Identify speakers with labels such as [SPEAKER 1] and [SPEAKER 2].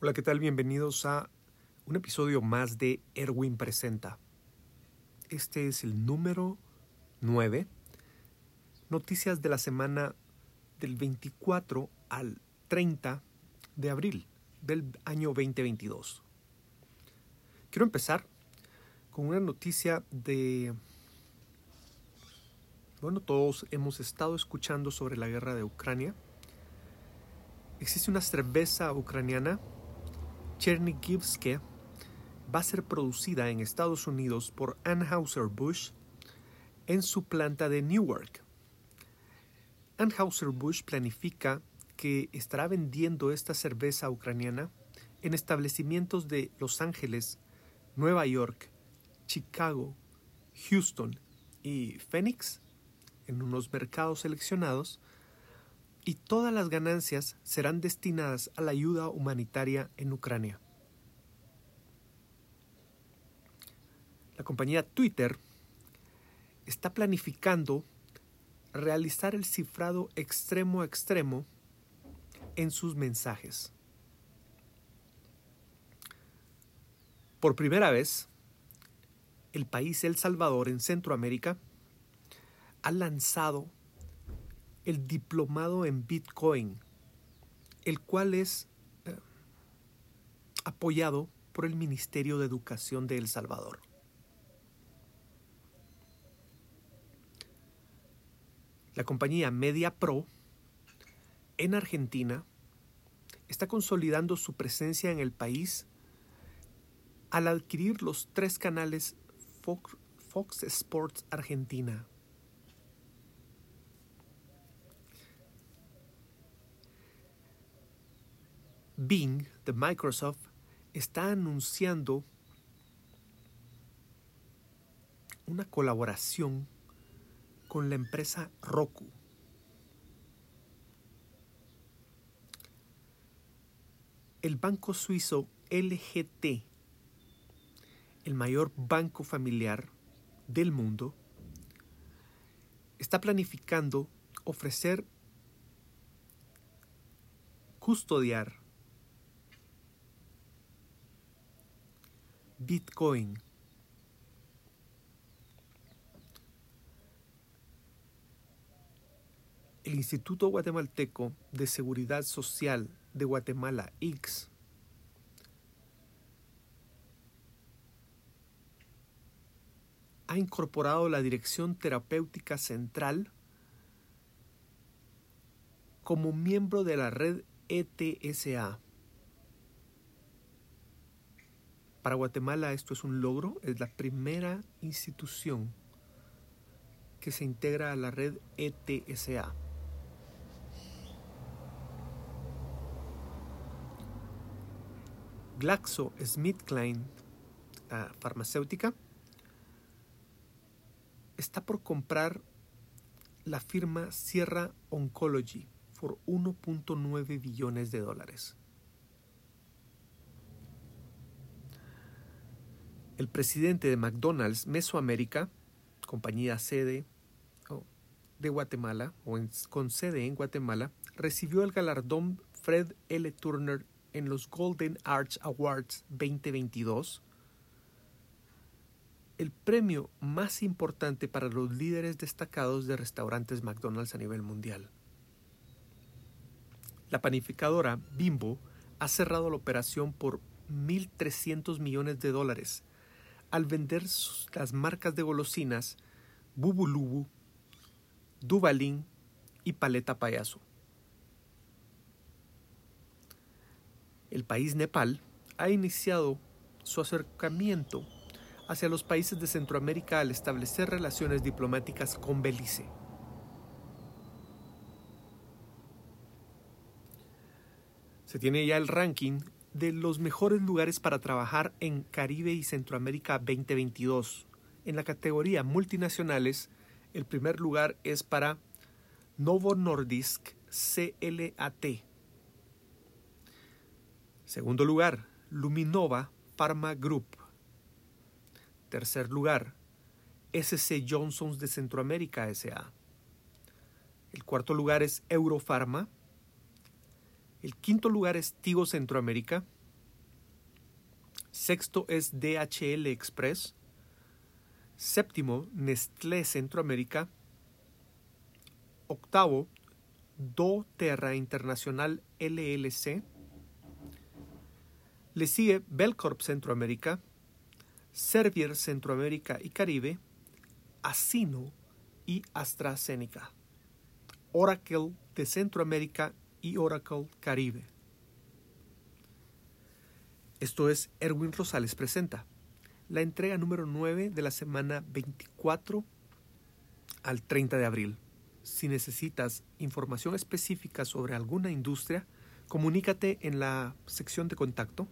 [SPEAKER 1] Hola, ¿qué tal? Bienvenidos a un episodio más de Erwin Presenta. Este es el número 9. Noticias de la semana del 24 al 30 de abril del año 2022. Quiero empezar con una noticia de... Bueno, todos hemos estado escuchando sobre la guerra de Ucrania. Existe una cerveza ucraniana Chernigivske va a ser producida en Estados Unidos por Anheuser-Busch en su planta de Newark. Anheuser-Busch planifica que estará vendiendo esta cerveza ucraniana en establecimientos de Los Ángeles, Nueva York, Chicago, Houston y Phoenix en unos mercados seleccionados y todas las ganancias serán destinadas a la ayuda humanitaria en Ucrania. La compañía Twitter está planificando realizar el cifrado extremo a extremo en sus mensajes. Por primera vez, el país El Salvador en Centroamérica ha lanzado el diplomado en Bitcoin, el cual es eh, apoyado por el Ministerio de Educación de El Salvador. La compañía Media Pro en Argentina está consolidando su presencia en el país al adquirir los tres canales Fox Sports Argentina, Bing de Microsoft está anunciando una colaboración con la empresa Roku. El banco suizo LGT, el mayor banco familiar del mundo, está planificando ofrecer custodiar Bitcoin. El Instituto Guatemalteco de Seguridad Social de Guatemala, X, ha incorporado la Dirección Terapéutica Central como miembro de la red ETSA. Para Guatemala esto es un logro, es la primera institución que se integra a la red ETSA. GlaxoSmithKline, la farmacéutica, está por comprar la firma Sierra Oncology por 1.9 billones de dólares. El presidente de McDonald's Mesoamérica, compañía sede de Guatemala o con sede en Guatemala, recibió el galardón Fred L. Turner en los Golden Arch Awards 2022, el premio más importante para los líderes destacados de restaurantes McDonald's a nivel mundial. La panificadora Bimbo ha cerrado la operación por 1.300 millones de dólares al vender las marcas de golosinas Bubulubu, Duvalín y Paleta Payaso. El país Nepal ha iniciado su acercamiento hacia los países de Centroamérica al establecer relaciones diplomáticas con Belice. Se tiene ya el ranking de los mejores lugares para trabajar en Caribe y Centroamérica 2022. En la categoría multinacionales, el primer lugar es para Novo Nordisk CLAT. Segundo lugar, Luminova Pharma Group. Tercer lugar, SC Johnsons de Centroamérica SA. El cuarto lugar es Eurofarma. El quinto lugar es Tigo Centroamérica. Sexto es DHL Express. Séptimo, Nestlé Centroamérica. Octavo, doTERRA Internacional LLC. Le sigue Belcorp Centroamérica, Servier Centroamérica y Caribe, Asino y AstraZeneca, Oracle de Centroamérica y Oracle Caribe. Esto es Erwin Rosales Presenta, la entrega número 9 de la semana 24 al 30 de abril. Si necesitas información específica sobre alguna industria, comunícate en la sección de contacto